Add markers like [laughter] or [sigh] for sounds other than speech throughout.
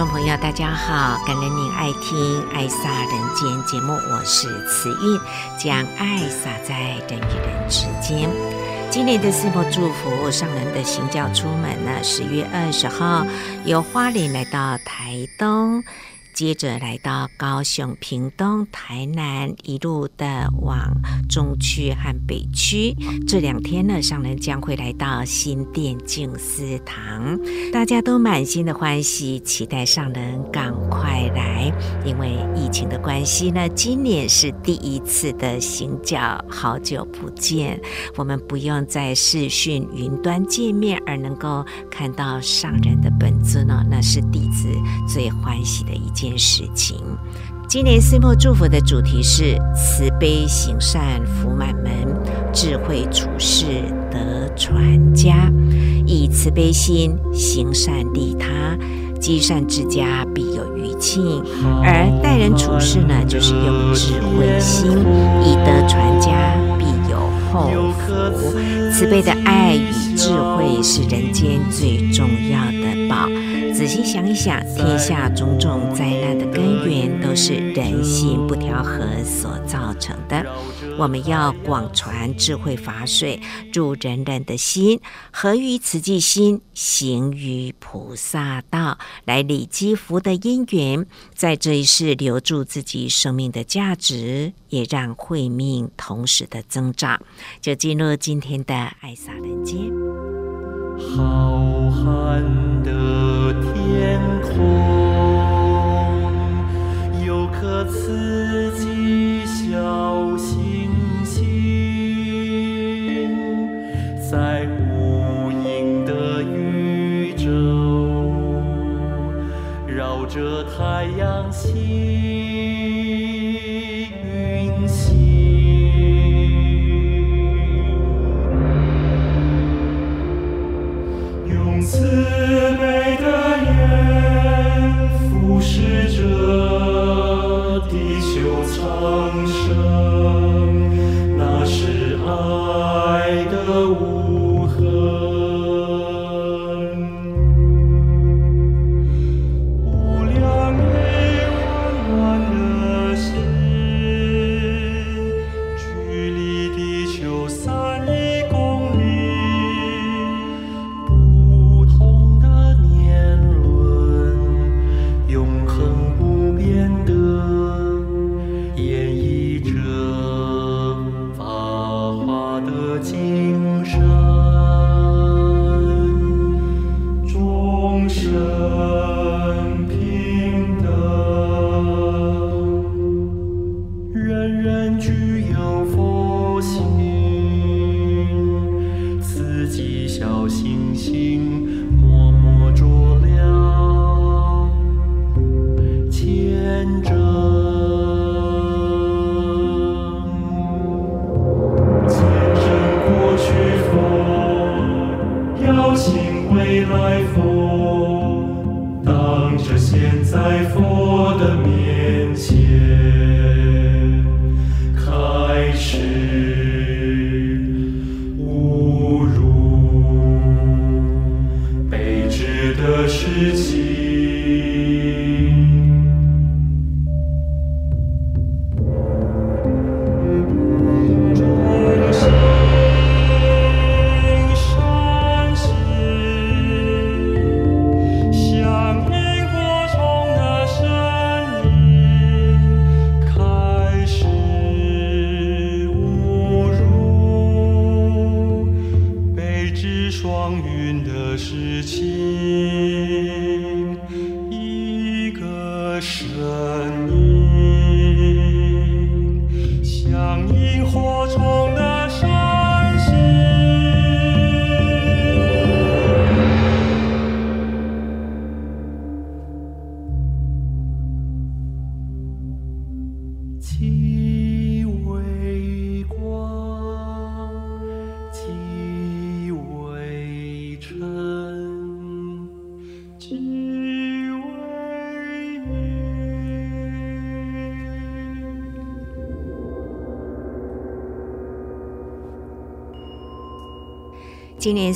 众朋友，大家好！感恩您爱听《爱洒人间》节目，我是慈韵，将爱洒在人与人之间。今年的四末祝福，上人的行教出门呢，十月二十号由花莲来到台东。接着来到高雄、屏东、台南，一路的往中区和北区。这两天呢，上人将会来到新店静思堂，大家都满心的欢喜，期待上人赶快来。因为疫情的关系呢，今年是第一次的行脚，好久不见，我们不用在视讯云端见面，而能够看到上人的本尊呢，那是弟子最欢喜的一件。事情，今年四末祝福的主题是慈悲行善福满门，智慧处世德传家。以慈悲心行善利他，积善之家必有余庆。而待人处事呢，就是用智慧心，以德传家必有后福。慈悲的爱与智慧是人间最重要的宝。仔细想一想，天下种种灾难的根源都是人心不调和所造成的。我们要广传智慧法水助人人的心，合于慈济心，行于菩萨道，来累积福的因缘，在这一世留住自己生命的价值，也让慧命同时的增长。就进入今天的爱洒人间。好汉天空，有颗刺激小星星，在无垠的宇宙，绕着太阳行。小星星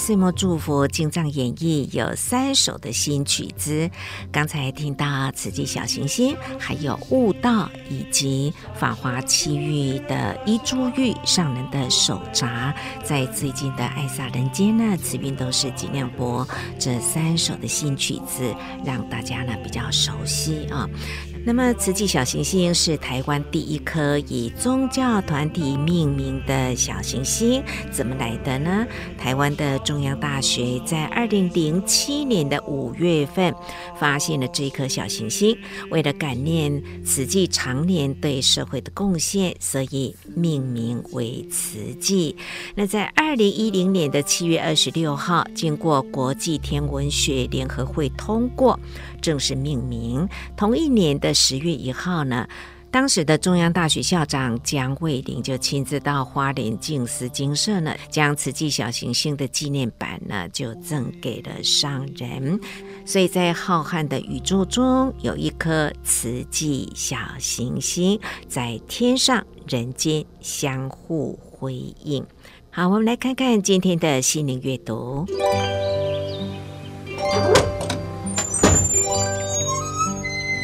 岁末祝福进藏演绎有三首的新曲子，刚才听到慈济小行星，还有悟道，以及法华七喻的一珠玉上人的手札，在最近的爱萨人间呢，慈云都是尽量播这三首的新曲子，让大家呢比较熟悉啊。那么，慈济小行星是台湾第一颗以宗教团体命名的小行星，怎么来的呢？台湾的中央大学在二零零七年的五月份发现了这一颗小行星，为了感念慈济常年对社会的贡献，所以命名为慈济。那在二零一零年的七月二十六号，经过国际天文学联合会通过。正式命名。同一年的十月一号呢，当时的中央大学校长江慧玲就亲自到花莲静思精舍呢，将慈济小行星的纪念版呢就赠给了上人。所以在浩瀚的宇宙中，有一颗慈济小行星在天上人间相互辉映。好，我们来看看今天的心灵阅读。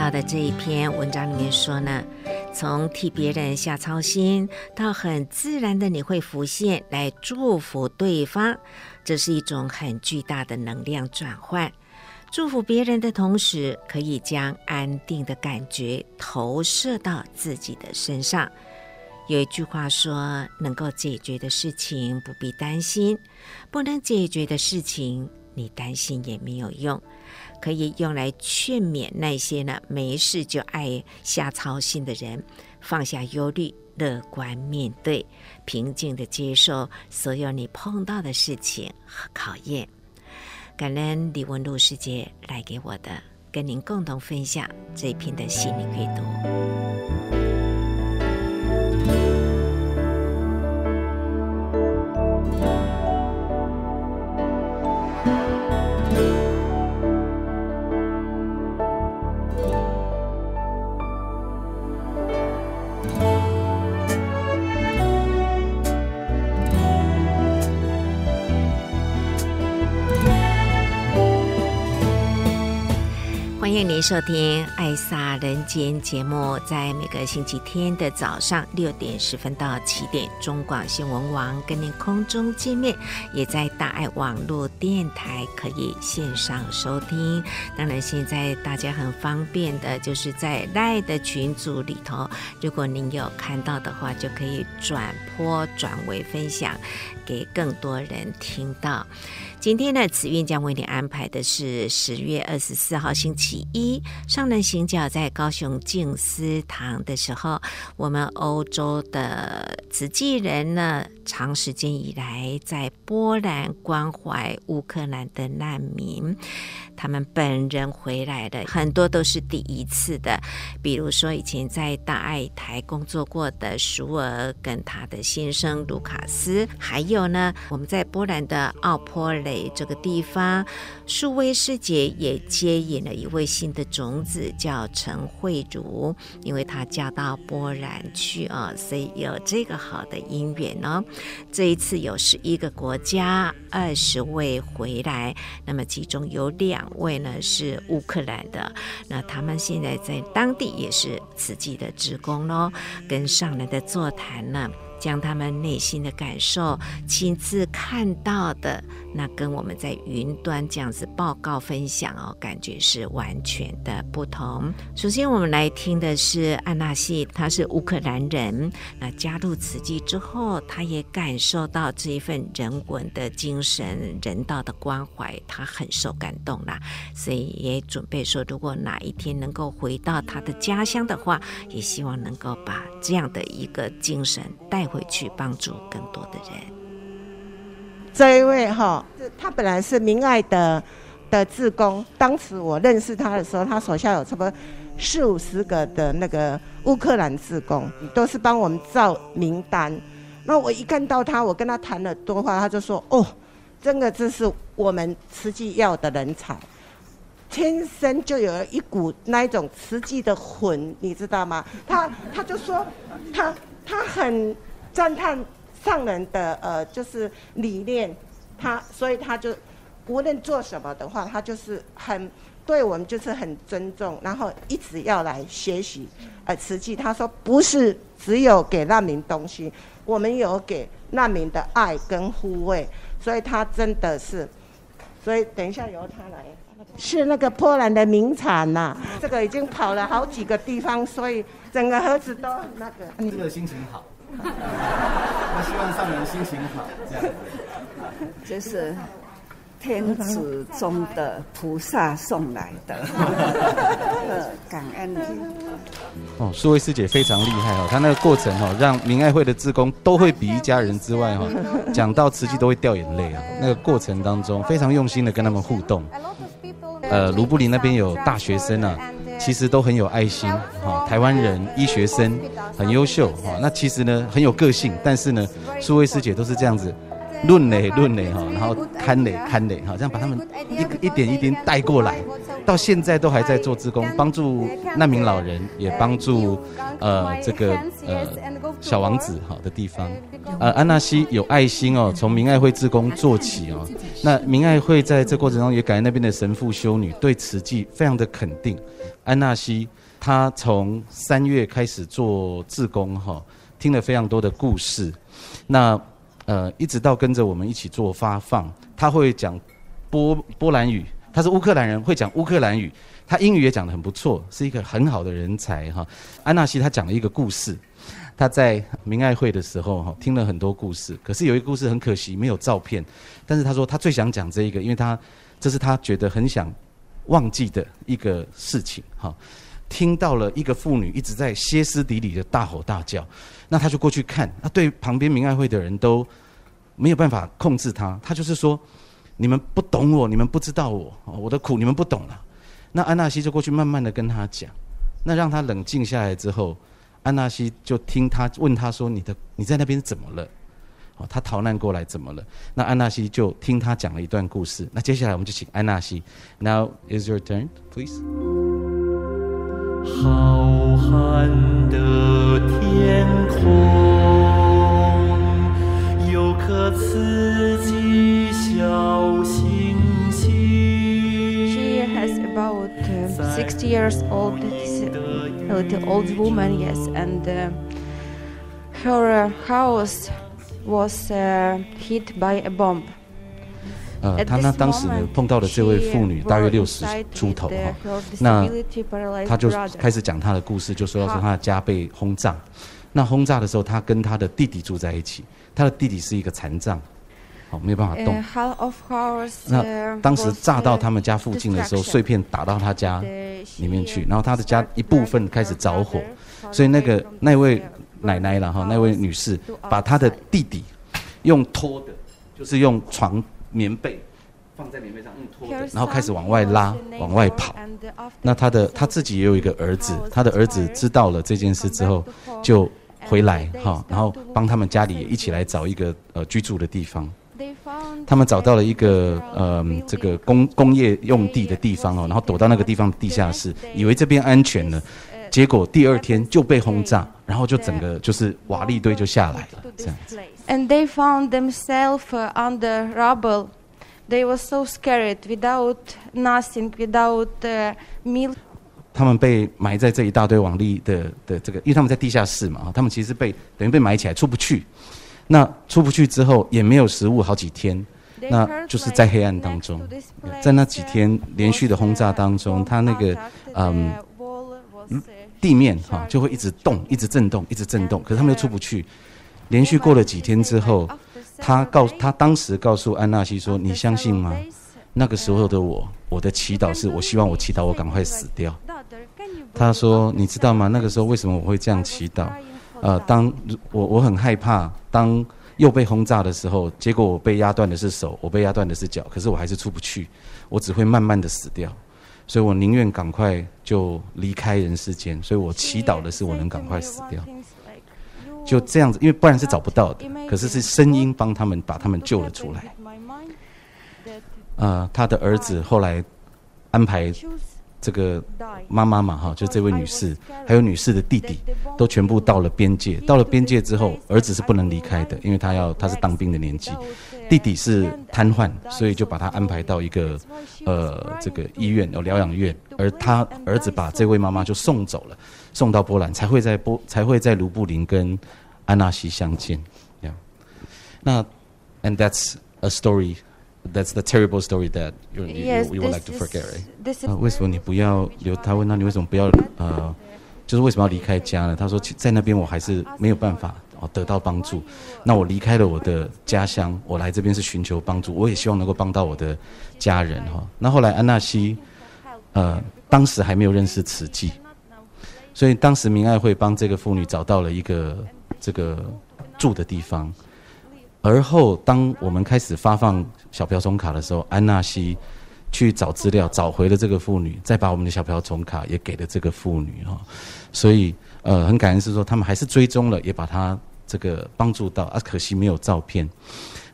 到的这一篇文章里面说呢，从替别人下操心到很自然的你会浮现来祝福对方，这是一种很巨大的能量转换。祝福别人的同时，可以将安定的感觉投射到自己的身上。有一句话说：“能够解决的事情不必担心，不能解决的事情你担心也没有用。”可以用来劝勉那些呢没事就爱瞎操心的人，放下忧虑，乐观面对，平静的接受所有你碰到的事情和考验。感恩李文璐师姐来给我的，跟您共同分享这一篇的心灵阅读。欢迎您收听《爱萨人间》节目，在每个星期天的早上六点十分到七点，中广新闻网跟您空中见面，也在大爱网络电台可以线上收听。当然，现在大家很方便的，就是在赖的群组里头，如果您有看到的话，就可以转播转为分享，给更多人听到。今天呢，慈运将为你安排的是十月二十四号星期一上人行脚在高雄静思堂的时候，我们欧洲的慈济人呢，长时间以来在波兰关怀乌克兰的难民。他们本人回来的很多都是第一次的，比如说以前在大爱台工作过的舒尔跟他的先生卢卡斯，还有呢，我们在波兰的奥波雷这个地方，素薇师姐也接引了一位新的种子，叫陈慧茹，因为她嫁到波兰去啊，所以有这个好的姻缘哦。这一次有十一个国家，二十位回来，那么其中有两。位呢是乌克兰的，那他们现在在当地也是慈济的职工喽，跟上来的座谈呢，将他们内心的感受、亲自看到的，那跟我们在云端这样子报告分享哦，感觉是完全的不同。首先，我们来听的是安娜西，她是乌克兰人。那加入此济之后，她也感受到这一份人文的精神、人道的关怀，她很受感动啦。所以也准备说，如果哪一天能够回到她的家乡的话，也希望能够把这样的一个精神带回去，帮助更多的人。这一位哈，他本来是明爱的的志工，当时我认识他的时候，他手下有差不多四五十个的那个乌克兰志工，都是帮我们照名单。那我一看到他，我跟他谈了多话，他就说：“哦，真的这是我们慈济要的人才，天生就有一股那一种慈济的魂，你知道吗？”他他就说，他他很赞叹。上人的呃，就是理念，他所以他就无论做什么的话，他就是很对我们就是很尊重，然后一直要来学习。呃，慈济他说不是只有给难民东西，我们有给难民的爱跟护卫，所以他真的是，所以等一下由他来，是那个波兰的名产呐、这个已经跑了好几个地方，所以整个盒子都那个。这个心情好。[laughs] 我希望上人心情好，这样子。这是天子中的菩萨送来的，[laughs] 感恩。哦，苏慧师姐非常厉害哦，她那个过程哦，让明爱会的志工都会比一家人之外哈，[laughs] 讲到慈济都会掉眼泪啊。那个过程当中非常用心的跟他们互动。呃，卢布林那边有大学生啊。其实都很有爱心，哈，台湾人医学生很优秀，哈，那其实呢很有个性，但是呢，苏慧师姐都是这样子，论嘞论嘞哈，然后看嘞看嘞哈，这样把他们一一点一点带过来，到现在都还在做志工，帮助难民老人，也帮助呃这个呃小王子好的地方，呃安娜西有爱心哦，从明爱会志工做起哦，那明爱会在这过程中也感恩那边的神父修女对慈济非常的肯定。安娜西，她从三月开始做志工哈，听了非常多的故事，那呃一直到跟着我们一起做发放，他会讲波波兰语，他是乌克兰人，会讲乌克兰语，他英语也讲得很不错，是一个很好的人才哈。安娜西她讲了一个故事，她在明爱会的时候哈，听了很多故事，可是有一个故事很可惜没有照片，但是她说她最想讲这一个，因为她这是她觉得很想。忘记的一个事情，哈，听到了一个妇女一直在歇斯底里的大吼大叫，那他就过去看，那对旁边明爱会的人都没有办法控制他，他就是说，你们不懂我，你们不知道我，我的苦你们不懂了。那安娜西就过去慢慢的跟他讲，那让他冷静下来之后，安娜西就听他问他说，你的你在那边怎么了？他逃难过来怎么了？那安娜西就听他讲了一段故事。那接下来我们就请安娜西。Now is your turn, please. 浩瀚的天空，有颗慈济小星星。She has about sixty years old, a little old woman, yes, and her house. Was hit by a bomb. 呃，他呢当时呢碰到的这位妇女大约六十出头哈，那他就开始讲他的故事，就说要说他的家被轰炸，那轰炸的时候他跟他的弟弟住在一起，他的弟弟是一个残障，好没有办法动。那当时炸到他们家附近的时候，碎片打到他家里面去，然后他的家一部分开始着火，所以那个那位。奶奶了哈，那位女士把她的弟弟用拖的，就是用床棉被放在棉被上用拖的，然后开始往外拉，往外跑。那她的她自己也有一个儿子，她的儿子知道了这件事之后，就回来哈，然后帮他们家里也一起来找一个呃居住的地方。他们找到了一个呃这个工工业用地的地方哦，然后躲到那个地方地下室，以为这边安全了。结果第二天就被轰炸，然后就整个就是瓦砾堆就下来了，这样子。And they found themselves under rubble. They were so scared, without nothing, without meal. 他们被埋在这一大堆瓦砾的的这个，因为他们在地下室嘛，他们其实被等于被埋起来出不去。那出不去之后也没有食物好几天，那就是在黑暗当中，在那几天连续的轰炸当中，他那个嗯地面哈就会一直动，一直震动，一直震动，可是他们又出不去。连续过了几天之后，他告他当时告诉安纳西说：“你相信吗？那个时候的我，我的祈祷是我希望我祈祷我赶快死掉。”他说：“你知道吗？那个时候为什么我会这样祈祷？”呃，当我我很害怕，当又被轰炸的时候，结果我被压断的是手，我被压断的是脚，可是我还是出不去，我只会慢慢的死掉，所以我宁愿赶快就离开人世间，所以我祈祷的是我能赶快死掉，就这样子，因为不然是找不到的，可是是声音帮他们把他们救了出来。呃，他的儿子后来安排。这个妈妈嘛，哈，就这位女士，还有女士的弟弟，都全部到了边界。到了边界之后，儿子是不能离开的，因为他要他是当兵的年纪。弟弟是瘫痪，所以就把他安排到一个呃这个医院，有疗养院。而他儿子把这位妈妈就送走了，送到波兰，才会在波才会在卢布林跟安纳西相见。Yeah. 那，and that's a story. That's the terrible story that you you, you, you would like to forget, right? 啊，为什么你不要留？他问那你为什么不要？呃，就是为什么要离开家呢？他说在那边我还是没有办法哦得到帮助。那我离开了我的家乡，我来这边是寻求帮助，我也希望能够帮到我的家人哈。那后来安纳西，呃，当时还没有认识慈济，所以当时明爱会帮这个妇女找到了一个这个住的地方。而后，当我们开始发放小瓢虫卡的时候，安纳西去找资料，找回了这个妇女，再把我们的小瓢虫卡也给了这个妇女哈。所以，呃，很感恩是说，他们还是追踪了，也把他这个帮助到啊。可惜没有照片。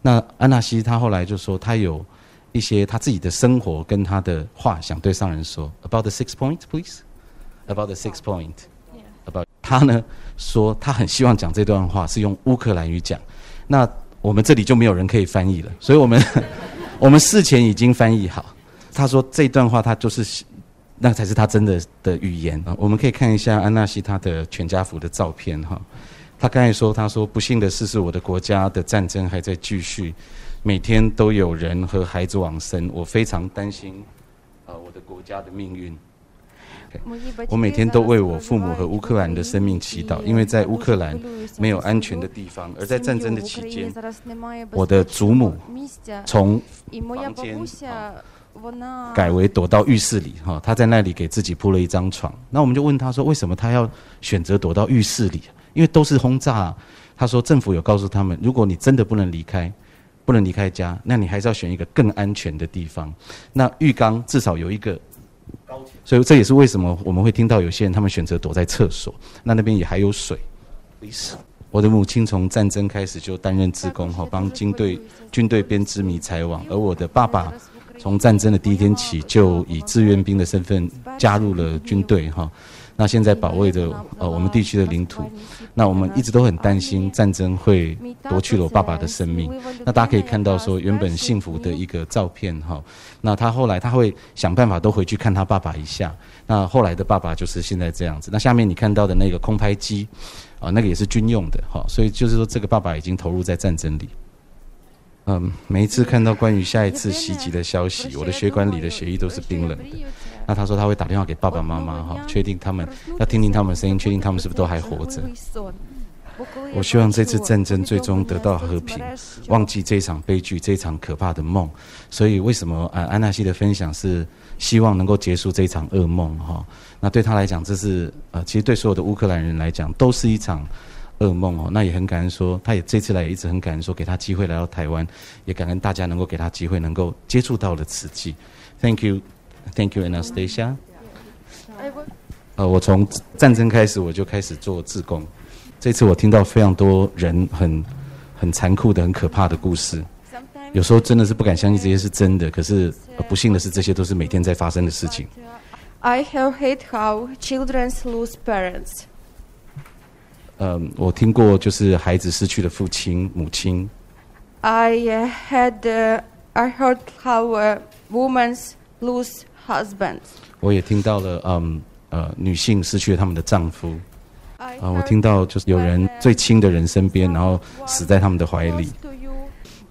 那安纳西他后来就说，他有一些他自己的生活跟他的话想对上人说。About the six point, please. About the six point. About [laughs] 他呢说，他很希望讲这段话是用乌克兰语讲。那我们这里就没有人可以翻译了，所以我们 [laughs] 我们事前已经翻译好。他说这段话他就是，那才是他真的的语言啊。我们可以看一下安纳西他的全家福的照片哈。他刚才说，他说不幸的事是我的国家的战争还在继续，每天都有人和孩子往生，我非常担心，呃，我的国家的命运。我每天都为我父母和乌克兰的生命祈祷，因为在乌克兰没有安全的地方。而在战争的期间，我的祖母从房间改为躲到浴室里，哈，她在那里给自己铺了一张床。那我们就问她说，为什么她要选择躲到浴室里？因为都是轰炸啊。她说，政府有告诉他们，如果你真的不能离开，不能离开家，那你还是要选一个更安全的地方。那浴缸至少有一个。所以这也是为什么我们会听到有些人他们选择躲在厕所，那那边也还有水。我的母亲从战争开始就担任职工，哈，帮军队军队编织迷彩网，而我的爸爸从战争的第一天起就以志愿兵的身份加入了军队，哈。那现在保卫着呃我们地区的领土，那我们一直都很担心战争会夺去了我爸爸的生命。那大家可以看到说原本幸福的一个照片哈，那他后来他会想办法都回去看他爸爸一下。那后来的爸爸就是现在这样子。那下面你看到的那个空拍机啊，那个也是军用的哈，所以就是说这个爸爸已经投入在战争里。嗯，每一次看到关于下一次袭击的消息，我的血管里的血液都是冰冷的。那他说他会打电话给爸爸妈妈哈，确定他们要听听他们的声音，确定他们是不是都还活着。我希望这次战争最终得到和平，忘记这场悲剧，这场可怕的梦。所以为什么安安纳西的分享是希望能够结束这场噩梦哈？那对他来讲，这是呃，其实对所有的乌克兰人来讲都是一场噩梦哦。那也很感恩说，他也这次来也一直很感恩说，给他机会来到台湾，也感恩大家能够给他机会，能够接触到了慈济。Thank you。Thank you, Anastasia。呃，我从战争开始我就开始做志工。这次我听到非常多人很很残酷的、很可怕的故事。有时候真的是不敢相信这些是真的，可是不幸的是，这些都是每天在发生的事情。I have heard how children lose parents。嗯，我听过就是孩子失去了父亲、母亲。I had, I heard how women lose husbands。我也听到了，嗯，呃女性失去了他们的丈夫。啊，我听到就是有人最亲的人身边，然后死在他们的怀里。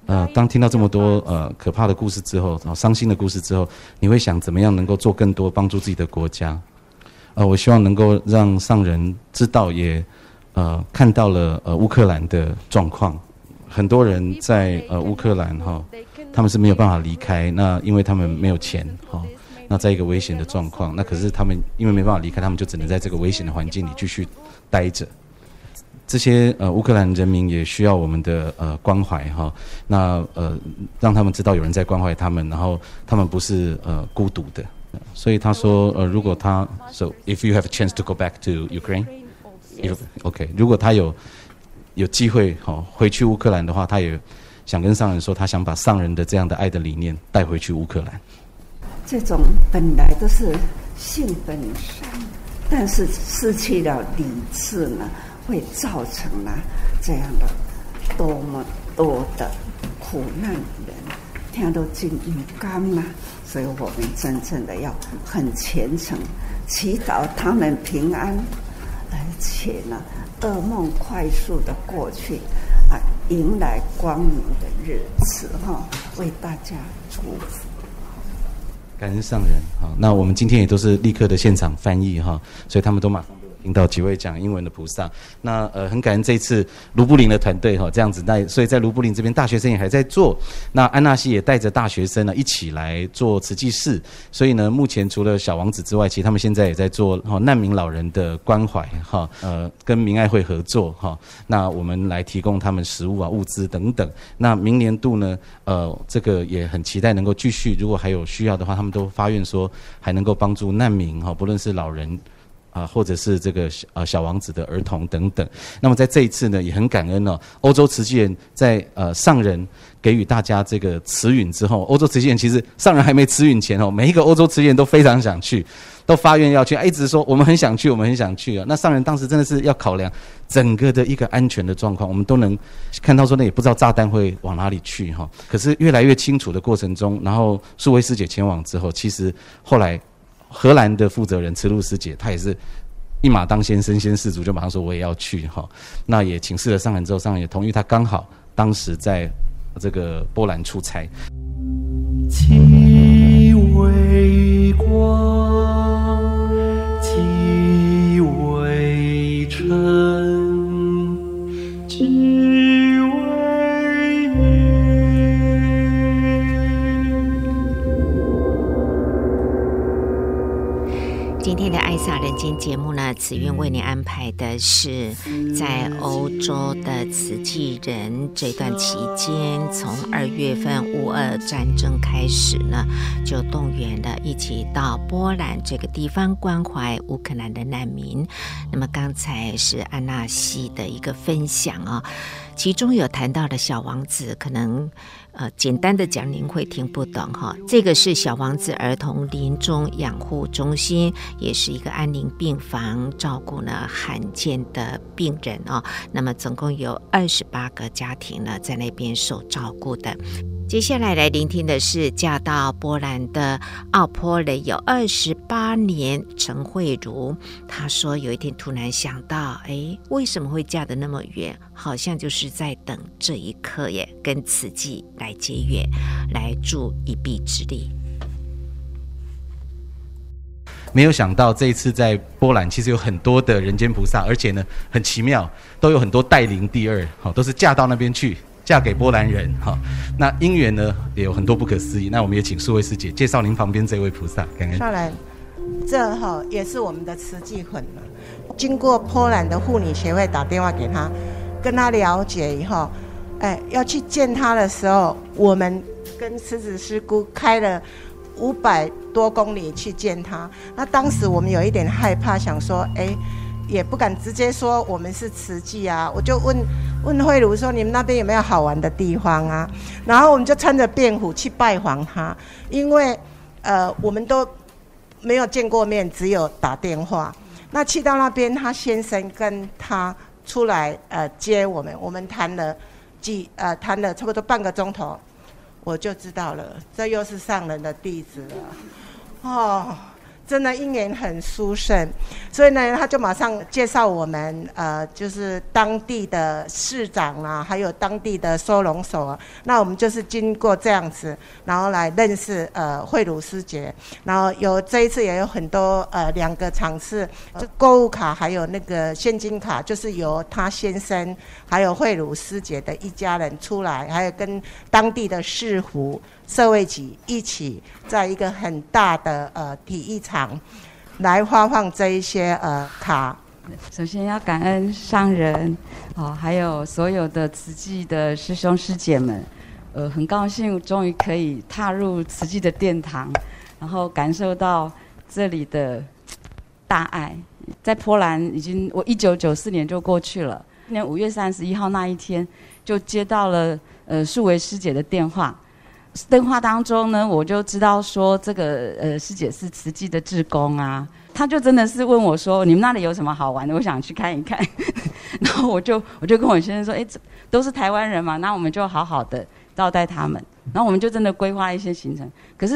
呃，当听到这么多呃可怕的故事之后，然后伤心的故事之后，你会想怎么样能够做更多帮助自己的国家？呃，我希望能够让上人知道，也呃看到了呃乌克兰的状况。很多人在呃乌克兰哈，他们是没有办法离开，那因为他们没有钱哈。那在一个危险的状况，那可是他们因为没办法离开，他们就只能在这个危险的环境里继续待着。这些呃乌克兰人民也需要我们的呃关怀哈。那呃让他们知道有人在关怀他们，然后他们不是呃孤独的。所以他说呃如果他 so if you have a chance to go back to Ukraine，if OK 如果他有有机会哈回去乌克兰的话，他也想跟上人说，他想把上人的这样的爱的理念带回去乌克兰。这种本来都是性本善，但是失去了理智呢，会造成了这样的多么多的苦难人，听都进鱼缸嘛。所以我们真正的要很虔诚，祈祷他们平安，而且呢，噩梦快速的过去，啊，迎来光明的日子哈，为大家祝福。感恩上人，好，那我们今天也都是立刻的现场翻译哈，所以他们都马。听到几位讲英文的菩萨，那呃很感恩这一次卢布林的团队哈，这样子，那所以在卢布林这边大学生也还在做，那安纳西也带着大学生呢一起来做慈济事，所以呢目前除了小王子之外，其实他们现在也在做哈难民老人的关怀哈，呃跟民爱会合作哈，那我们来提供他们食物啊物资等等，那明年度呢呃这个也很期待能够继续，如果还有需要的话，他们都发愿说还能够帮助难民哈，不论是老人。啊，或者是这个小呃小王子的儿童等等。那么在这一次呢，也很感恩哦。欧洲慈济人在呃上人给予大家这个慈允之后，欧洲慈济人其实上人还没慈允前哦，每一个欧洲慈济人都非常想去，都发愿要去，一直说我们很想去，我们很想去啊。那上人当时真的是要考量整个的一个安全的状况，我们都能看到说，那也不知道炸弹会往哪里去哈。可是越来越清楚的过程中，然后素薇师姐前往之后，其实后来。荷兰的负责人慈露师姐，她也是一马当先，身先士卒，就马上说我也要去哈。那也请示了上人之后，上人也同意。他刚好当时在这个波兰出差。其为为您安排的是在欧洲的慈济人这段期间，从二月份乌俄战争开始呢，就动员了一起到波兰这个地方关怀乌克兰的难民。那么刚才是安纳西的一个分享啊、其中有谈到的小王子可能。呃，简单的讲，您会听不懂哈。这个是小王子儿童临终养护中心，也是一个安宁病房，照顾呢罕见的病人哦。那么总共有二十八个家庭呢，在那边受照顾的。接下来来聆听的是嫁到波兰的奥波雷有二十八年陈慧茹，她说有一天突然想到，哎，为什么会嫁得那么远？好像就是在等这一刻耶，跟慈济来结缘，来助一臂之力。没有想到这一次在波兰，其实有很多的人间菩萨，而且呢很奇妙，都有很多带领第二，好，都是嫁到那边去。嫁给波兰人，哈，那姻缘呢也有很多不可思议。那我们也请素薇师姐介绍您旁边这位菩萨，感恩。上来，这哈也是我们的慈济魂了。经过波兰的妇女协会打电话给他，跟他了解以后，哎，要去见他的时候，我们跟慈子师姑开了五百多公里去见他。那当时我们有一点害怕，想说，哎。也不敢直接说我们是慈济啊，我就问问慧茹说，你们那边有没有好玩的地方啊？然后我们就穿着便服去拜访他，因为呃我们都没有见过面，只有打电话。那去到那边，他先生跟他出来呃接我们，我们谈了几呃谈了差不多半个钟头，我就知道了，这又是上人的弟子了，哦。真的因缘很殊胜，所以呢，他就马上介绍我们，呃，就是当地的市长啊，还有当地的收容所。那我们就是经过这样子，然后来认识呃惠如师姐。然后有这一次也有很多呃两个场次，就购物卡还有那个现金卡，就是由他先生还有惠如师姐的一家人出来，还有跟当地的市府。社会局一起在一个很大的呃体育场来发放这一些呃卡。首先要感恩上人，哦，还有所有的慈济的师兄师姐们，呃，很高兴终于可以踏入慈济的殿堂，然后感受到这里的大爱。在波兰已经我一九九四年就过去了，今年五月三十一号那一天就接到了呃素维师姐的电话。电话当中呢，我就知道说这个呃师姐是慈济的志工啊，他就真的是问我说，你们那里有什么好玩的？我想去看一看。[laughs] 然后我就我就跟我先生说，哎，这都是台湾人嘛，那我们就好好的招待他们。然后我们就真的规划一些行程。可是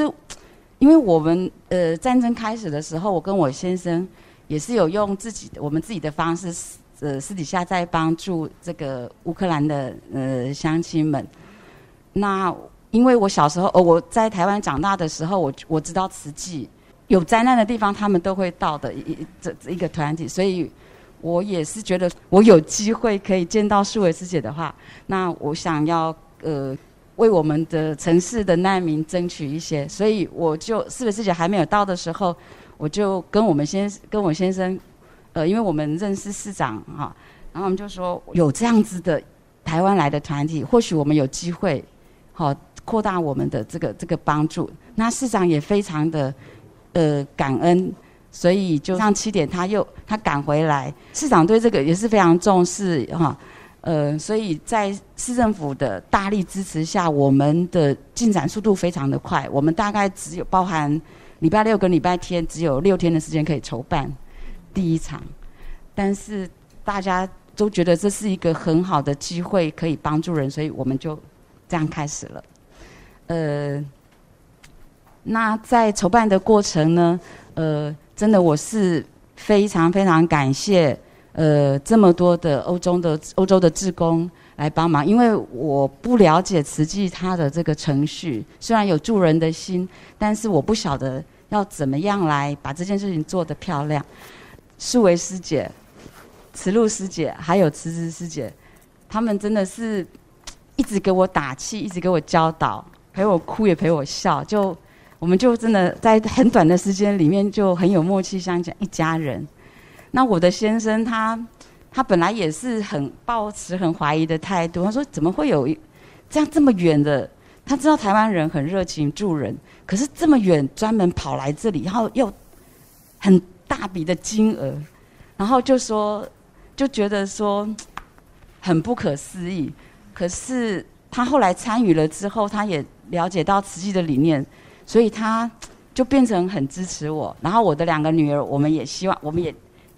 因为我们呃战争开始的时候，我跟我先生也是有用自己的我们自己的方式，呃私底下在帮助这个乌克兰的呃乡亲们。那因为我小时候，呃，我在台湾长大的时候，我我知道慈济有灾难的地方，他们都会到的一这一个团体，所以我也是觉得我有机会可以见到素维师姐的话，那我想要呃为我们的城市的难民争取一些，所以我就素维师姐还没有到的时候，我就跟我们先跟我先生，呃，因为我们认识市长哈，然后我们就说有这样子的台湾来的团体，或许我们有机会，好。扩大我们的这个这个帮助，那市长也非常的呃感恩，所以就上七点他又他赶回来，市长对这个也是非常重视哈，呃，所以在市政府的大力支持下，我们的进展速度非常的快，我们大概只有包含礼拜六跟礼拜天只有六天的时间可以筹办第一场，但是大家都觉得这是一个很好的机会，可以帮助人，所以我们就这样开始了。呃，那在筹办的过程呢，呃，真的我是非常非常感谢，呃，这么多的欧洲的欧洲的志工来帮忙，因为我不了解慈济它的这个程序，虽然有助人的心，但是我不晓得要怎么样来把这件事情做得漂亮。素维师姐、慈露师姐还有慈慈师姐，他们真的是一直给我打气，一直给我教导。陪我哭也陪我笑，就我们就真的在很短的时间里面就很有默契，像一家人。那我的先生他他本来也是很抱持很怀疑的态度，他说怎么会有一这样这么远的？他知道台湾人很热情助人，可是这么远专门跑来这里，然后又很大笔的金额，然后就说就觉得说很不可思议。可是他后来参与了之后，他也。了解到慈济的理念，所以他就变成很支持我。然后我的两个女儿，我们也希望，我们也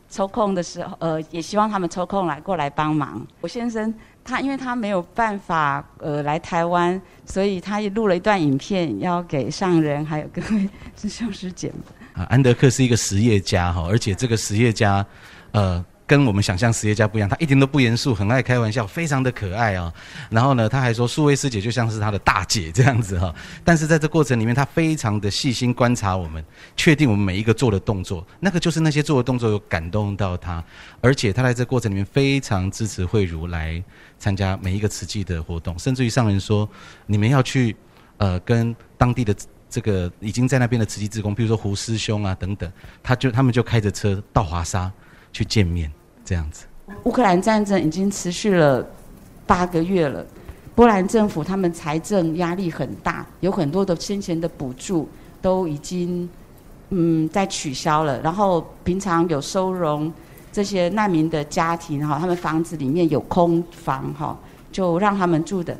抽空的时候，呃，也希望他们抽空来过来帮忙。我先生他因为他没有办法呃来台湾，所以他也录了一段影片要给上人还有各位师兄师姐们。啊，安德克是一个实业家哈，而且这个实业家，呃。跟我们想象实业家不一样，他一点都不严肃，很爱开玩笑，非常的可爱啊、哦。然后呢，他还说素维师姐就像是他的大姐这样子哈、但是在这过程里面，他非常的细心观察我们，确定我们每一个做的动作，那个就是那些做的动作有感动到他。而且他在这过程里面非常支持慧如来参加每一个慈济的活动，甚至于上人说，你们要去呃跟当地的这个已经在那边的慈济志工，比如说胡师兄啊等等，他就他们就开着车到华沙去见面。这样子，乌克兰战争已经持续了八个月了，波兰政府他们财政压力很大，有很多的先前的补助都已经嗯在取消了，然后平常有收容这些难民的家庭哈，他们房子里面有空房哈，就让他们住的，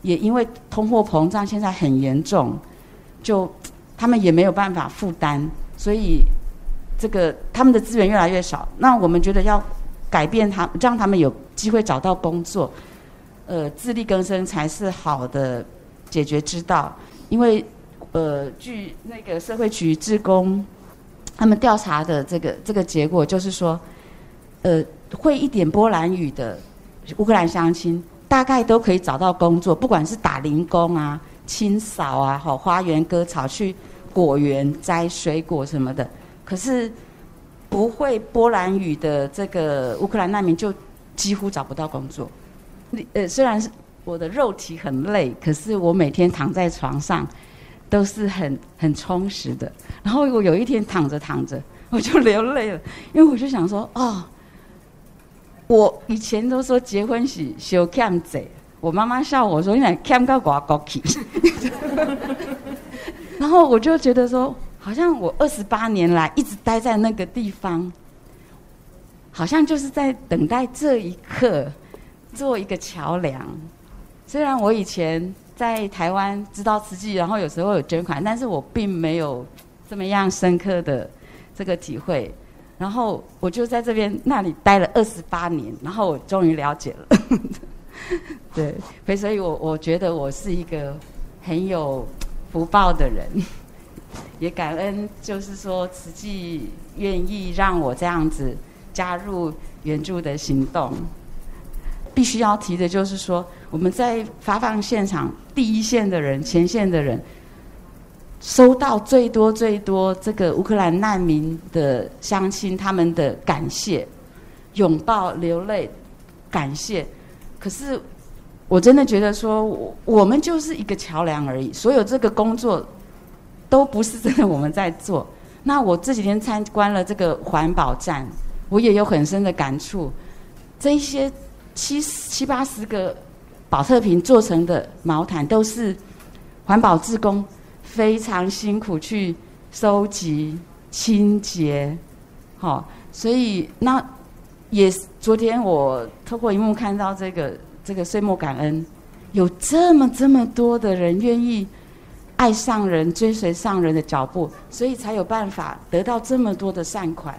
也因为通货膨胀现在很严重，就他们也没有办法负担，所以这个他们的资源越来越少，那我们觉得要。改变他，让他们有机会找到工作，呃，自力更生才是好的解决之道。因为，呃，据那个社会局志工他们调查的这个这个结果就是说，呃，会一点波兰语的乌克兰乡亲，大概都可以找到工作，不管是打零工啊、清扫啊、好花园割草、去果园摘水果什么的。可是不会波兰语的这个乌克兰难民就几乎找不到工作。呃，虽然是我的肉体很累，可是我每天躺在床上都是很很充实的。然后我有一天躺着躺着，我就流泪了，因为我就想说，哦。我以前都说结婚是小欠债，我妈妈笑我说你欠个外国去，[laughs] 然后我就觉得说，好像我二十八年来一直待在那个地方，好像就是在等待这一刻做一个桥梁。虽然我以前在台湾知道慈济，然后有时候有捐款，但是我并没有这么样深刻的这个体会。然后我就在这边那里待了二十八年，然后我终于了解了，[laughs] 对，所以我我觉得我是一个很有福报的人，也感恩就是说慈济愿意让我这样子加入援助的行动。必须要提的就是说，我们在发放现场第一线的人、前线的人。收到最多最多这个乌克兰难民的乡亲他们的感谢，拥抱流泪，感谢。可是我真的觉得说，我我们就是一个桥梁而已，所有这个工作都不是真的我们在做。那我这几天参观了这个环保站，我也有很深的感触。这些七七八十个宝特瓶做成的毛毯，都是环保志工。非常辛苦去收集、清洁，好，所以那也昨天我透过荧幕看到这个这个岁末感恩，有这么这么多的人愿意爱上人、追随上人的脚步，所以才有办法得到这么多的善款。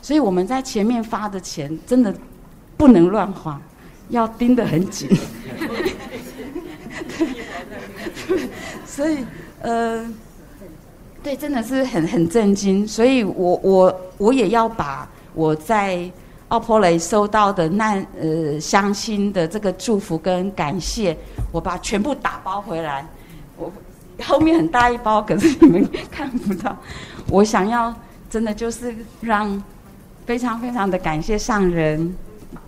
所以我们在前面发的钱真的不能乱花，要盯得很紧。[laughs] 所以，呃，对，真的是很很震惊。所以我我我也要把我在奥坡雷收到的难呃乡亲的这个祝福跟感谢，我把全部打包回来。我后面很大一包，可是你们看不到。我想要真的就是让非常非常的感谢上人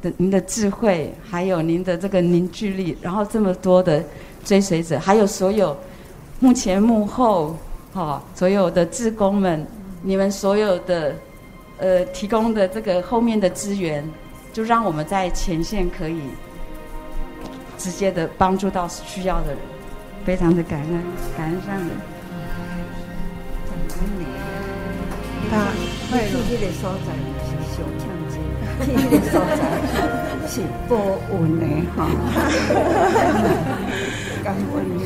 的您的智慧，还有您的这个凝聚力，然后这么多的追随者，还有所有。幕前幕后，哈，所有的志工们，你们所有的，呃，提供的这个后面的资源，就让我们在前线可以直接的帮助到需要的人，非常的感恩，感恩上帝。[laughs] [laughs] 感恩你。他去这个所在是小抢劫，去这个所在是保温的哈。感恩你。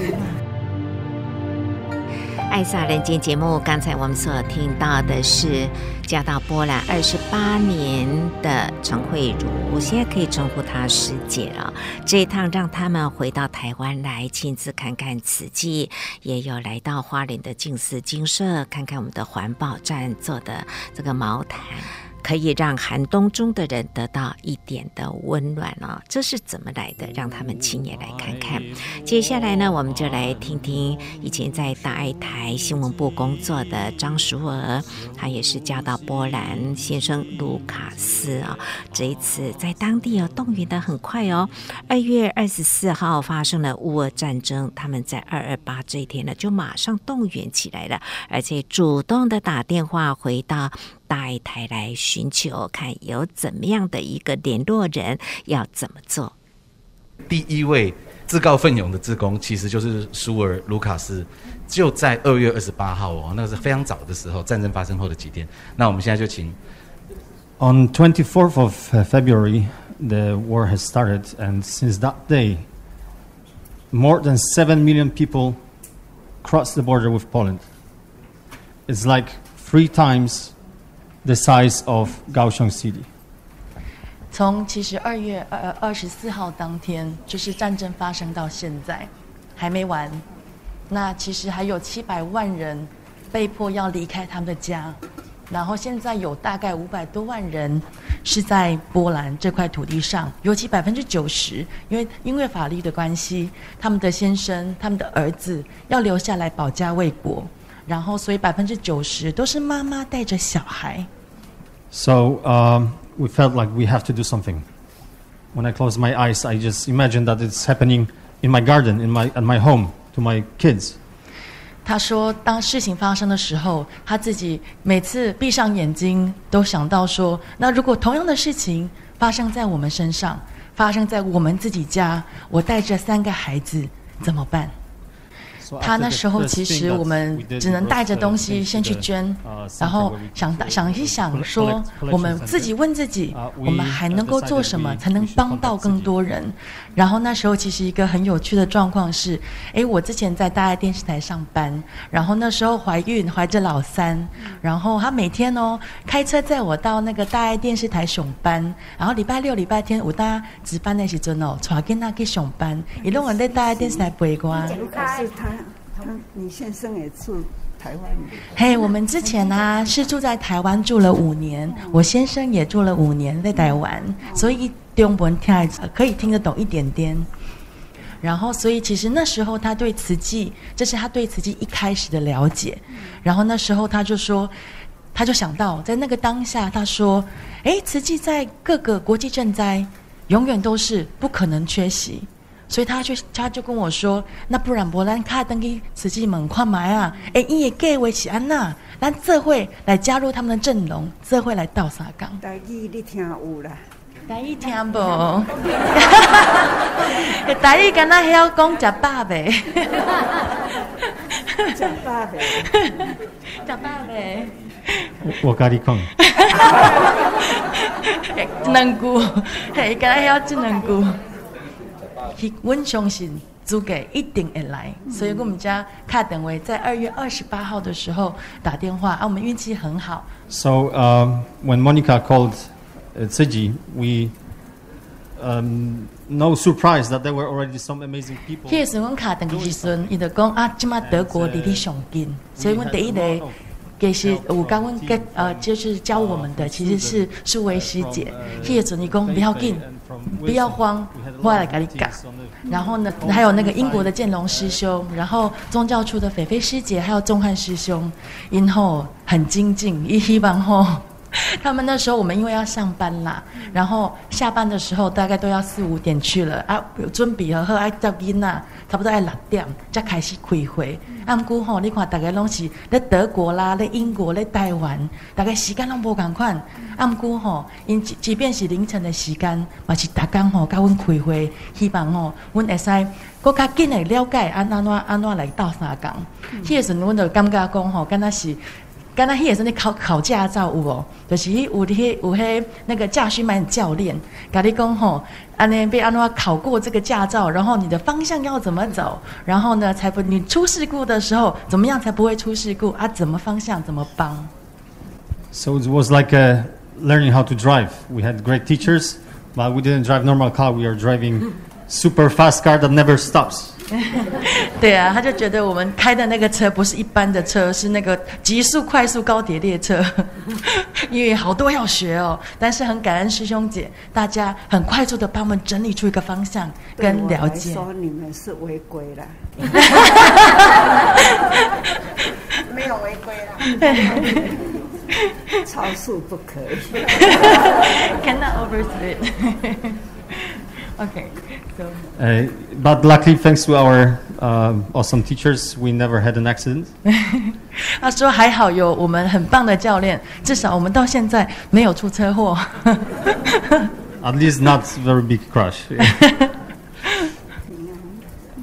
爱撒人间节目，刚才我们所听到的是嫁到波兰二十八年的陈慧如，现在可以称呼她师姐了。这一趟让他们回到台湾来，亲自看看瓷器，也有来到花莲的静思精舍，看看我们的环保站做的这个毛毯。可以让寒冬中的人得到一点的温暖哦，这是怎么来的？让他们亲眼来看看。接下来呢，我们就来听听以前在大爱台新闻部工作的张淑娥，她也是嫁到波兰先生卢卡斯啊。这一次在当地哦，动员得很快哦。二月二十四号发生了乌俄战争，他们在二二八这一天呢，就马上动员起来了，而且主动的打电话回到。大爱台来寻求，看有怎么样的一个联络人要怎么做。第一位自告奋勇的志工，其实就是舒尔卢卡斯，就在二月二十八号哦，那个是非常早的时候，战争发生后的几天。那我们现在就请。On 24th of February, the war has started, and since that day, more than seven million people crossed the border with Poland. It's like three times. The size of Kaohsiung City。从其实二月二二十四号当天，就是战争发生到现在，还没完。那其实还有七百万人被迫要离开他们的家，然后现在有大概五百多万人是在波兰这块土地上，尤其百分之九十，因为因为法律的关系，他们的先生、他们的儿子要留下来保家卫国，然后所以百分之九十都是妈妈带着小孩。So um, we felt like we have to do something. When I close my eyes, I just imagine that it's happening in my garden, in my at my home, to my kids. 他说，当事情发生的时候，他自己每次闭上眼睛，都想到说，那如果同样的事情发生在我们身上，发生在我们自己家，我带着三个孩子怎么办？他那时候其实我们只能带着东西先去捐，然后想想一想说，我们自己问自己，我们还能够做什么才能帮到更多人？[laughs] 然后那时候其实一个很有趣的状况是，哎，我之前在大爱电视台上班，然后那时候怀孕怀着老三，然后他每天哦开车载我到那个大爱电视台上班，然后礼拜六礼拜天我搭值班的时阵哦，带囡仔去上班，伊拢会在大爱电视台陪我。你先生也住台湾？嘿，我们之前呢、啊、是住在台湾住了五年，我先生也住了五年在台湾，所以中文听可以听得懂一点点。然后，所以其实那时候他对慈济，这是他对慈济一开始的了解。然后那时候他就说，他就想到在那个当下，他说：“哎，慈济在各个国际赈灾，永远都是不可能缺席。”所以他就他就跟我说：“那不然不然，卡登去慈济门看麦啊！哎，伊个计划是安那，咱这会来加入他们的阵容，这会来倒三岗。”台语你听有啦？台语听无？台语敢那还要讲食饱未？食饱未？食饱呗？我我跟你讲，[laughs] 两句，嘿，敢那还要这两句。我相信主给一定会来，所以我们家卡等位在二月二十八号的时候打电话啊，我们运气很好。So, um, when Monica called Tzu Chi, we um, no surprise that there were already some amazing people. 那时候我卡等的时阵，伊就讲啊，今麦德国离你上近，所以我第一个其实我刚问跟呃，就是教我们的其实是素维师姐，那时候你讲不要紧。不要慌，我来给你讲。然后呢，还有那个英国的建龙师兄，然后宗教处的菲菲师姐，还有宗汉师兄，因后很精进，一希望后。[laughs] 他们那时候我们因为要上班啦，然后下班的时候大概都要四五点去了啊，准备好好爱接囡仔，差不多爱六点才开始开会。啊，毋过吼，你看大家拢是在德国啦，在英国，在台湾，大概时间拢无共款。啊，毋过吼，因即即便是凌晨的时间，嘛是逐工吼，甲阮开会，希望吼，阮会使搁较紧的了解安安怎安怎来斗相共。迄个时阵，阮就感觉讲吼，敢若是。刚才也是你考考驾照有无？就是迄有迄有迄那个驾训班教练，甲你讲吼，安尼被安怎考过这个驾照，然后你的方向要怎么走，然后呢，才不你出事故的时候怎么样才不会出事故啊？怎么方向怎么帮？So it was like a learning how to drive. We had great teachers, but we didn't drive normal car. We are driving super fast car that never stops. [laughs] 对啊，他就觉得我们开的那个车不是一般的车，是那个极速快速高铁列车，[laughs] 因为好多要学哦。但是很感恩师兄姐，大家很快速的帮我们整理出一个方向跟了解。说你们是违规了，[laughs] 没有违规了，超速不可以，cannot overspeed。OK。Uh, but luckily, thanks to our uh, awesome teachers, we never had an accident. [laughs] 他说还好有我们很棒的教练，至少我们到现在没有出车祸。 At least [laughs] not very big crash. [laughs]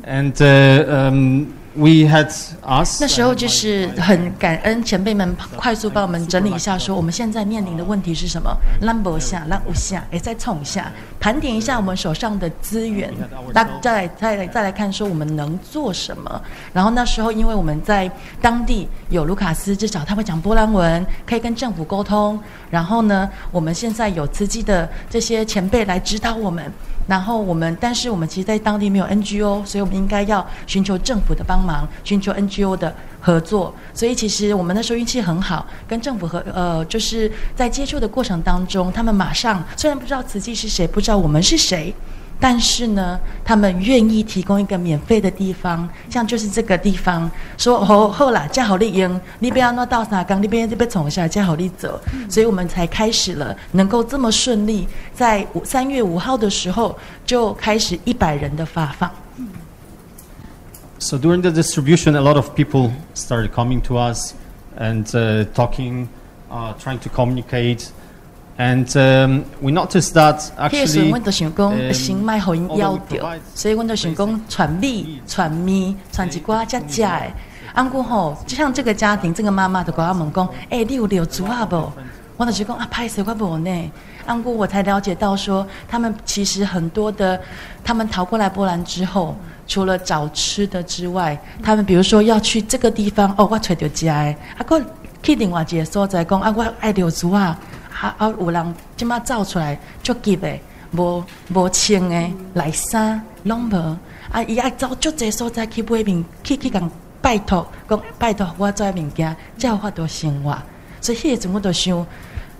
and uh, um, We had us. 那时候就是很感恩前辈们快速帮我们整理一下，说我们现在面临的问题是什么？让不下，让不下，哎，再冲一下， 盘点一下我们手上的资源，那再来再来再来看说我们能做什么。然后那时候因为我们在当地有卢卡斯，至少他会讲波兰文，可以跟政府沟通。然后呢，我们现在有慈济的这些前辈来指导我们。然后我们，但是我们其实在当地没有 NGO，所以我们应该要寻求政府的帮忙，寻求 NGO 的合作。所以其实我们那时候运气很好，跟政府和呃，就是在接触的过程当中，他们马上虽然不知道慈济是谁，不知道我们是谁。但是呢，他们愿意提供一个免费的地方，像就是这个地方，说好好啦，加好利英，你不要弄到啥岗，你边这边从下加好利走，所以我们才开始了，能够这么顺利，在三月五号的时候就开始一百人的发放。So during the distribution, a lot of people started coming to us and uh, talking, uh, trying to communicate. And um, we noticed that actually, 我就想讲，先卖互因要着，所以我就想讲传米、传米、传一寡只只的。安姑吼，就像这个家庭，这个妈妈就跟我们讲，哎、欸，你有留珠啊不？我就讲啊，拍谁我无呢？安姑我才了解到说，他们其实很多的，他们逃过来波兰之后，除了找吃的之外，他们比如说要去这个地方，哦，我揣到家，啊，个去另外一个所在讲，啊，我爱留珠啊。啊啊！有人即马走出来足急的，无无穿的来衫拢无。啊，伊爱走足济所在去买面，去去共拜托，讲拜托我做物件，才有法度生活。所以迄个阵我就想，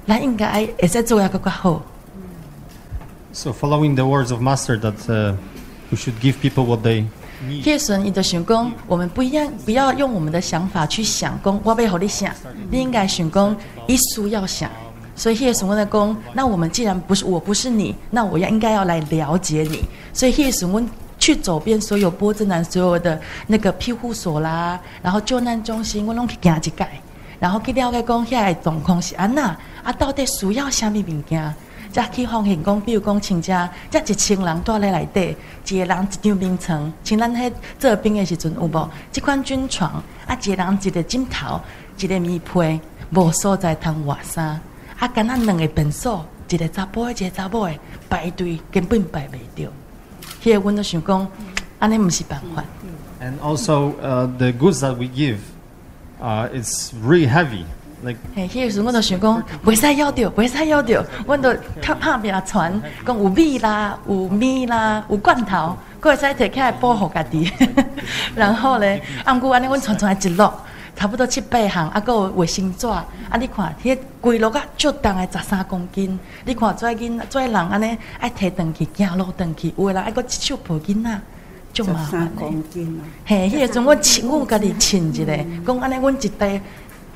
咱应该会使做一个较好。So following the words of Master that uh, we should give people what they need. 迄时阵伊就想讲，我们不一样，不要用我们的想法去想，讲我要互你想，你应该想讲，伊需要想。所以谢什么的功，那我们既然不是我不是你，那我要应该要来了解你。所以谢什么去走遍所有波兹南所有的那个庇护所啦，然后救难中心，我拢去行一届，然后去了解讲遐个状况是安那，啊到底需要啥物物件？再去发现讲，比如讲亲家，这一千人住在内底，一个人一张病床，像咱迄做兵的时阵有无？这款军床，啊一个人一个枕头，一个棉被，无所在通换衫。啊，干那两个便所，一个查甫，一个查某的，排队根本排袂掉。迄个，阮都想讲，安尼毋是办法。And also, uh, the goods that we give, uh, it's really heavy. 嘿，迄个时我就想讲，袂使要着，袂使要着。阮都较拍拼传，讲有米啦，有米啦，有罐头，佫会使摕起来保护家己。[laughs] 然后咧，按过安尼，阮传传来一落。差不多七八项，啊，个卫生纸，啊，你看，迄规落啊，足重的十三公斤。你看，最近最人安尼爱摕转去，走路转去，有的人爱佫一手抱囡仔，足麻烦的。嘿，迄个阵我亲，我家己亲一个，讲安尼，阮一袋。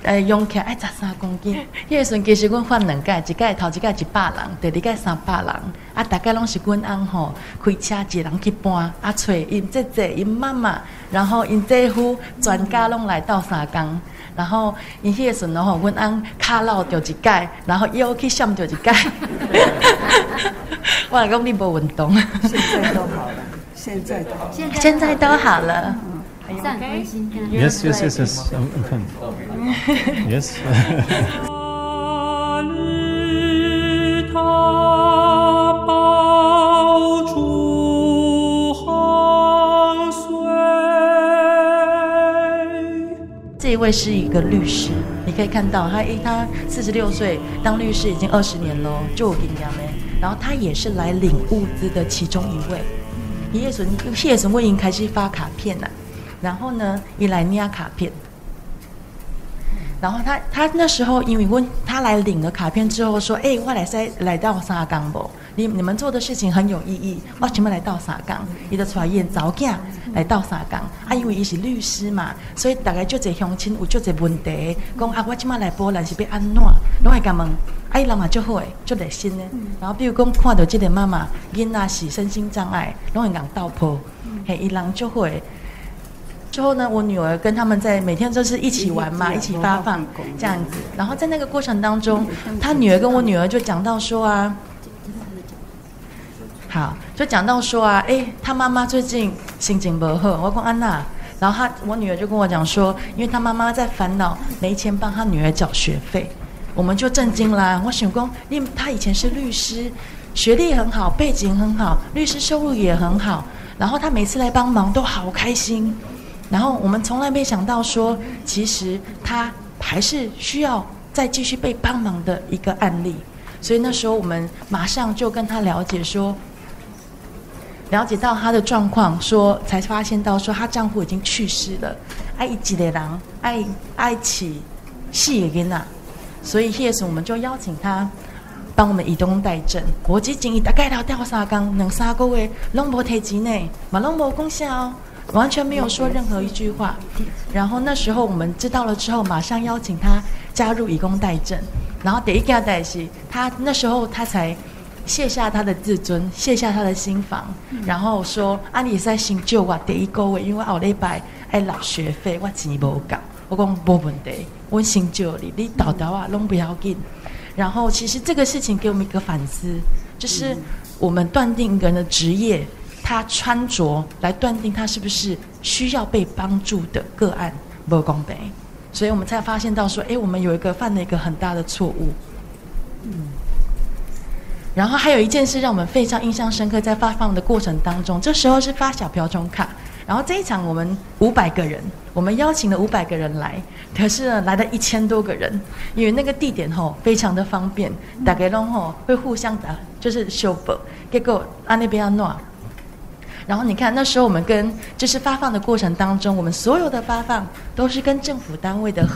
呃，用起来爱十三公斤。迄个时阵其实阮发两届，一届头一届一百人，第二届三百人。啊，大概拢是阮翁吼开车一个人去搬，啊，找因姐姐、因妈妈，然后因姐夫全家拢来斗相共。然后因迄个时阵吼，阮翁卡落着一届，然后腰去闪着一届。[laughs] 我来讲你无运动。现在都好了，现在都好了。现在都好了。Yes, yes, yes, yes. I'm, I'm fine. Yes. [laughs] 这一位是一个律师，你可以看到他，诶，他四十六岁当律师已经二十年了，就我跟你讲嘞。然后他也是来领物资的其中一位。叶顺，叶顺，我已经开始发卡片了。然后呢，伊来捏卡片。然后他他那时候因为问他来领了卡片之后说：“哎，我来塞来到三江不？你你们做的事情很有意义。我请问来到三江，伊就出来演早讲来到三江。啊，因为伊是律师嘛，所以大概就这乡亲有就这问题，讲啊，我今麦来波兰是要安怎？拢会甲问，啊，伊人嘛就好诶，就热心呢。然后比如讲看到这个妈妈囡仔是身心障碍，拢会讲道破，嘿，伊人就会。之后呢，我女儿跟他们在每天都是一起玩嘛，一起发放这样子。然后在那个过程当中，他女儿跟我女儿就讲到说啊，好，就讲到说啊，哎，他妈妈最近心情不好，我讲安娜。然后他我女儿就跟我讲说，因为他妈妈在烦恼没钱帮他女儿缴学费，我们就震惊啦。我想说，因为他以前是律师，学历很好，背景很好，律师收入也很好，然后他每次来帮忙都好开心。然后我们从来没想到说，其实他还是需要再继续被帮忙的一个案例。所以那时候我们马上就跟他了解说，了解到她的状况，说才发现到说她丈夫已经去世了，爱一的人，爱爱起细的囡仔，所以那时我们就邀请他帮我们以工代证。我只建议大概要调三工，两三个月拢无提钱呢，嘛拢无贡献哦。完全没有说任何一句话，然后那时候我们知道了之后，马上邀请他加入以工代赈。然后第一件代西，他那时候他才卸下他的自尊，卸下他的心防，然后说：“啊，你在新旧啊第一个月，因为后礼拜爱老学费，我钱无够。”我讲无问题，我新旧你你倒倒啊，拢不要紧。然后其实这个事情给我们一个反思，就是我们断定一个人的职业。他穿着来断定他是不是需要被帮助的个案，不公平，所以我们才发现到说，哎，我们有一个犯了一个很大的错误。嗯，然后还有一件事让我们非常印象深刻，在发放的过程当中，这时候是发小瓢虫卡，然后这一场我们五百个人，我们邀请了五百个人来，可是呢来了一千多个人，因为那个地点吼非常的方便，大家拢吼会互相打，就是修补，结果啊那边要弄。然后你看，那时候我们跟就是发放的过程当中，我们所有的发放都是跟政府单位的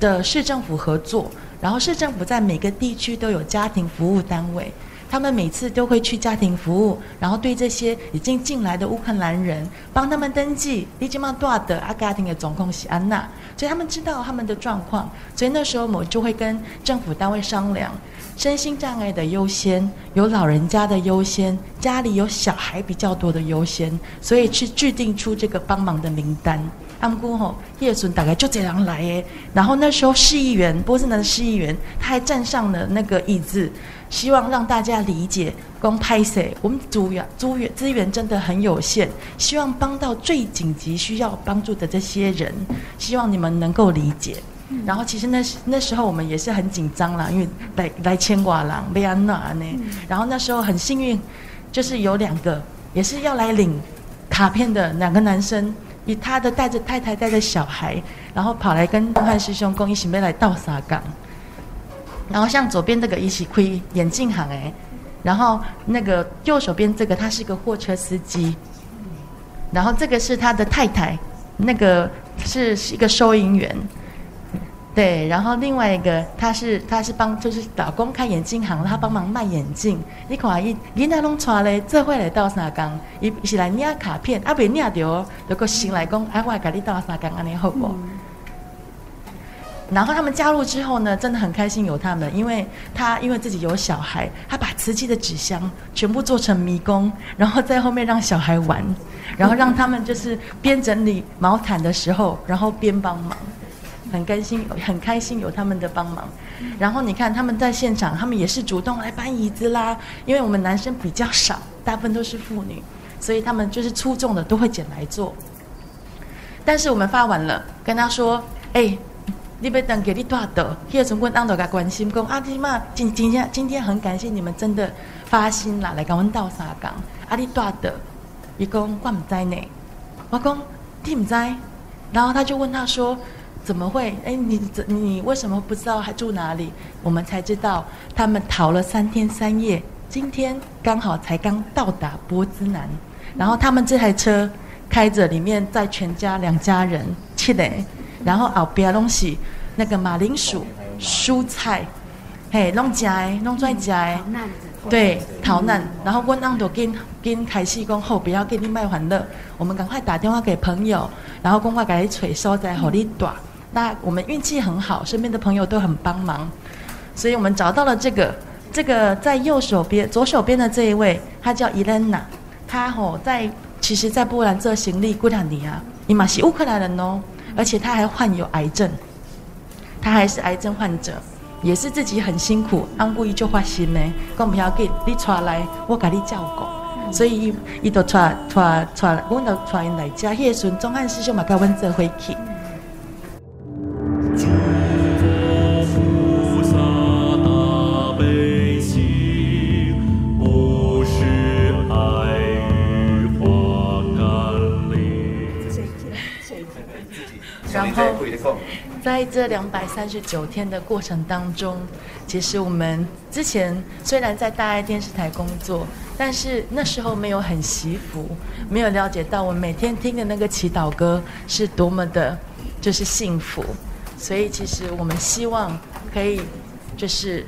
的市政府合作，然后市政府在每个地区都有家庭服务单位，他们每次都会去家庭服务，然后对这些已经进来的乌克兰人帮他们登记，你这么大的阿家庭的总共是安娜，所以他们知道他们的状况，所以那时候我们就会跟政府单位商量。身心障碍的优先，有老人家的优先，家里有小孩比较多的优先，所以去制定出这个帮忙的名单。他们过后叶顺大概就这样来诶，然后那时候市议员波士南的市议员他还站上了那个椅子，希望让大家理解，公拍谁？我们资源资源资源真的很有限，希望帮到最紧急需要帮助的这些人，希望你们能够理解。然后其实那时那时候我们也是很紧张啦，因为来来牵挂郎被安娜呢。然后那时候很幸运，就是有两个也是要来领卡片的两个男生，以他的带着太太带着小孩，然后跑来跟东汉师兄公一起没来到沙港。然后像左边这个一起亏眼镜行哎，然后那个右手边这个他是个货车司机，然后这个是他的太太，那个是是一个收银员。对，然后另外一个他是他是帮就是老公开眼镜行，他帮忙卖眼镜。你看伊伊那拢带嘞，这会来到三江，伊是来领卡片，阿未领到，如果新来讲，哎，我来给你到三江，安尼好不？嗯、然后他们加入之后呢，真的很开心有他们，因为他因为自己有小孩，他把瓷器的纸箱全部做成迷宫，然后在后面让小孩玩，然后让他们就是边整理毛毯的时候，然后边帮忙。很开心，很开心有他们的帮忙。然后你看他们在现场，他们也是主动来搬椅子啦。因为我们男生比较少，大部分都是妇女，所以他们就是粗重的都会捡来做。但是我们发完了，跟他说：“哎，你别等给你大的，叶崇坤当多个关心工阿弟嘛，今今天今天很感谢你们真的发心啦，来跟我们倒沙缸。阿弟大的，一共我唔知呢，我讲你唔知，然后他就问他说。”怎么会？哎，你怎你为什么不知道还住哪里？我们才知道，他们逃了三天三夜，今天刚好才刚到达波兹南。然后他们这台车开着，里面载全家两家人去嘞。然后后边东西那个马铃薯、蔬菜，嘿，弄起来弄出来家。对，逃难。然后温安都跟跟开始讲后不要给你卖欢乐，我们赶快打电话给朋友，然后赶快给你催收在好利短。那我们运气很好，身边的朋友都很帮忙，所以我们找到了这个这个在右手边、左手边的这一位，他叫伊莲娜，他吼在其实，在波兰做行李，古兰尼亚，伊玛是乌克兰人哦，而且他还患有癌症，他还是癌症患者，也是自己很辛苦，安故意就发心呢，讲不要紧，你出来，我给你照顾，所以伊伊就出出出，我就出因来家，迄个时阵钟汉师兄嘛跟阮做伙去。在这两百三十九天的过程当中，其实我们之前虽然在大爱电视台工作，但是那时候没有很惜福，没有了解到我每天听的那个祈祷歌是多么的，就是幸福。所以其实我们希望可以，就是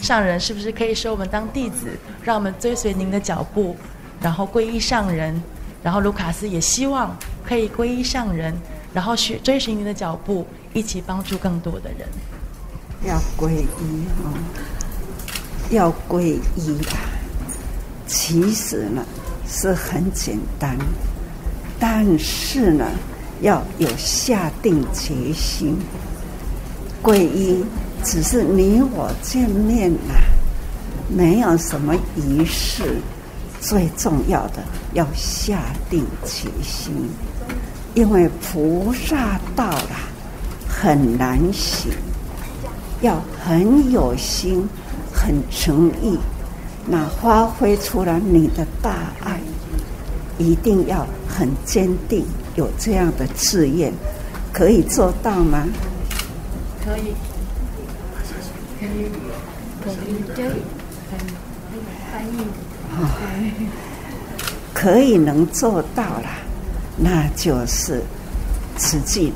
上人是不是可以收我们当弟子，让我们追随您的脚步，然后皈依上人，然后卢卡斯也希望可以皈依上人，然后学追寻您的脚步。一起帮助更多的人。要皈依哦，要皈依啊。其实呢是很简单，但是呢要有下定决心。皈依只是你我见面呐，没有什么仪式。最重要的要下定决心，因为菩萨道啦。很难行，要很有心，很诚意，那发挥出来你的大爱，一定要很坚定，有这样的志愿，可以做到吗？可以，可以，可以，可以，可以，可以。能做到了，那就是慈济人。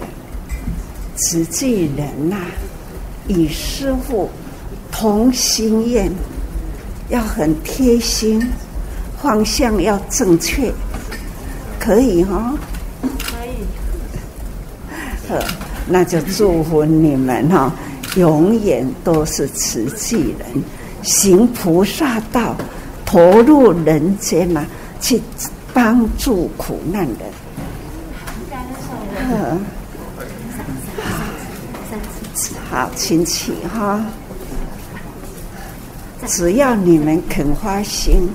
慈济人呐、与师父同心愿，要很贴心，方向要正确，可以哈、哦？可以。那就祝福你们哈、哦，永远都是慈济人，行菩萨道，投入人间呐、去帮助苦难人。呃好，亲戚哈！只要你们肯花心，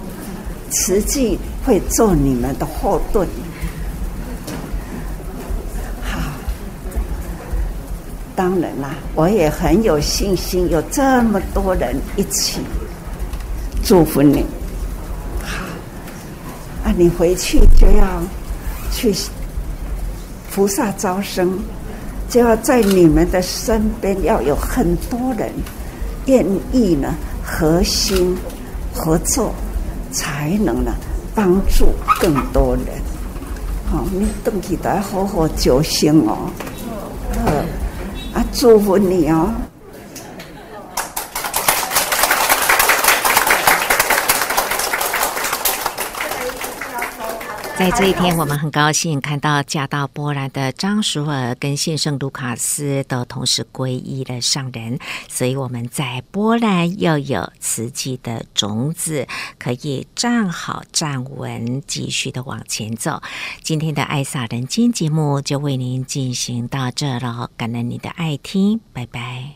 慈济会做你们的后盾。好，当然啦，我也很有信心，有这么多人一起祝福你。好，啊，你回去就要去菩萨招生。就要在你们的身边，要有很多人愿意呢，核心合作，才能呢帮助更多人。好，你等起来好好修行哦。呃，啊，祝福你哦。在这一天，我们很高兴看到嫁到波兰的张淑尔跟先生卢卡斯都同时皈依了上人，所以我们在波兰又有慈济的种子，可以站好站稳，继续的往前走。今天的爱洒人间节目就为您进行到这了，感恩你的爱听，拜拜。